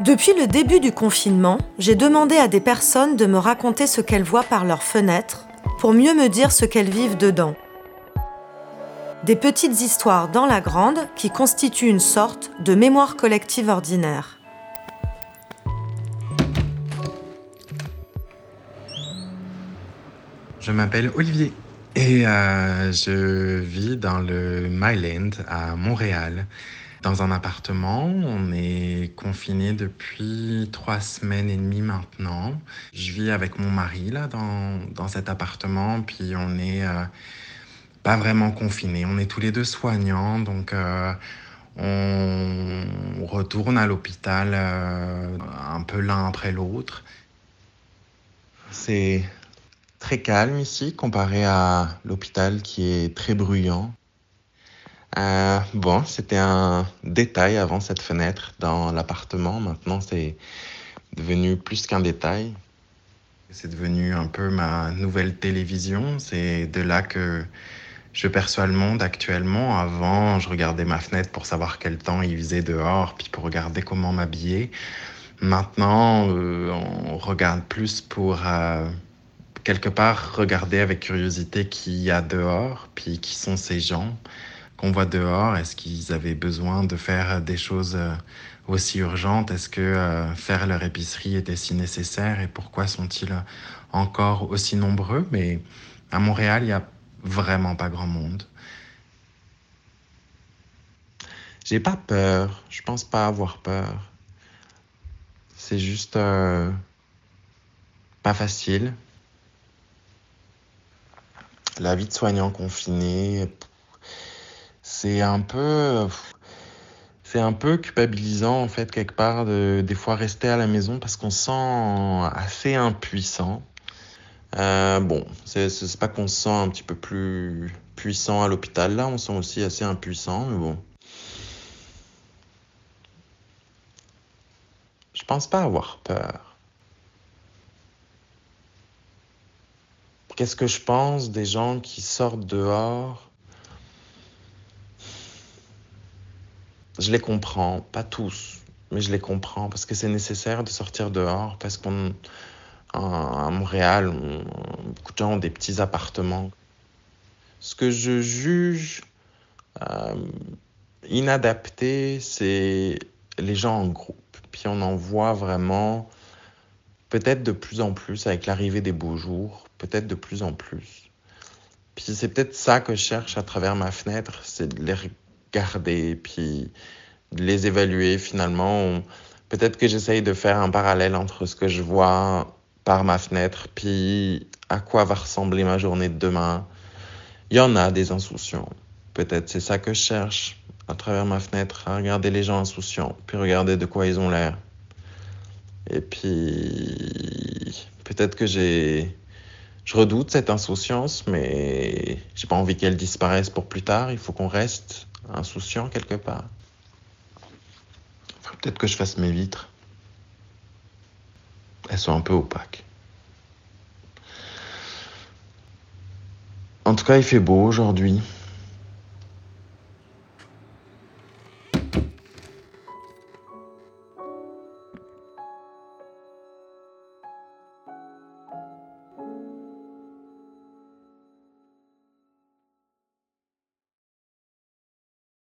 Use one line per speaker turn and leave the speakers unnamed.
Depuis le début du confinement, j'ai demandé à des personnes de me raconter ce qu'elles voient par leurs fenêtres pour mieux me dire ce qu'elles vivent dedans. Des petites histoires dans la grande qui constituent une sorte de mémoire collective ordinaire.
Je m'appelle Olivier et euh, je vis dans le Myland à Montréal dans un appartement. On est confiné depuis trois semaines et demie maintenant. Je vis avec mon mari là dans, dans cet appartement, puis on est euh, pas vraiment confiné. On est tous les deux soignants, donc euh, on retourne à l'hôpital euh, un peu l'un après l'autre. C'est très calme ici comparé à l'hôpital qui est très bruyant. Euh, bon, c'était un détail avant cette fenêtre dans l'appartement. Maintenant, c'est devenu plus qu'un détail. C'est devenu un peu ma nouvelle télévision. C'est de là que je perçois le monde actuellement. Avant, je regardais ma fenêtre pour savoir quel temps il faisait dehors, puis pour regarder comment m'habiller. Maintenant, euh, on regarde plus pour euh, quelque part regarder avec curiosité qui y a dehors, puis qui sont ces gens qu'on voit dehors? Est-ce qu'ils avaient besoin de faire des choses euh, aussi urgentes? Est-ce que euh, faire leur épicerie était si nécessaire? Et pourquoi sont-ils encore aussi nombreux? Mais à Montréal, il n'y a vraiment pas grand monde. J'ai pas peur. Je pense pas avoir peur. C'est juste euh, pas facile. La vie de soignant confiné, c'est un peu c'est un peu culpabilisant en fait quelque part de des fois rester à la maison parce qu'on se sent assez impuissant. Euh, bon, c'est pas qu'on se sent un petit peu plus puissant à l'hôpital là, on se sent aussi assez impuissant, mais bon. Je pense pas avoir peur. Qu'est-ce que je pense des gens qui sortent dehors je les comprends, pas tous, mais je les comprends parce que c'est nécessaire de sortir dehors parce qu'on à Montréal, beaucoup de gens ont des petits appartements. Ce que je juge euh, inadapté, c'est les gens en groupe. Puis on en voit vraiment, peut-être de plus en plus avec l'arrivée des beaux jours, peut-être de plus en plus. Puis c'est peut-être ça que je cherche à travers ma fenêtre, c'est de les garder, puis les évaluer finalement. Peut-être que j'essaye de faire un parallèle entre ce que je vois par ma fenêtre, puis à quoi va ressembler ma journée de demain. Il y en a des insouciants. Peut-être c'est ça que je cherche à travers ma fenêtre, à regarder les gens insouciants, puis regarder de quoi ils ont l'air. Et puis peut-être que j'ai je redoute cette insouciance, mais j'ai pas envie qu'elle disparaisse pour plus tard. Il faut qu'on reste insouciant quelque part. peut-être que je fasse mes vitres. Elles sont un peu opaques. En tout cas, il fait beau aujourd'hui.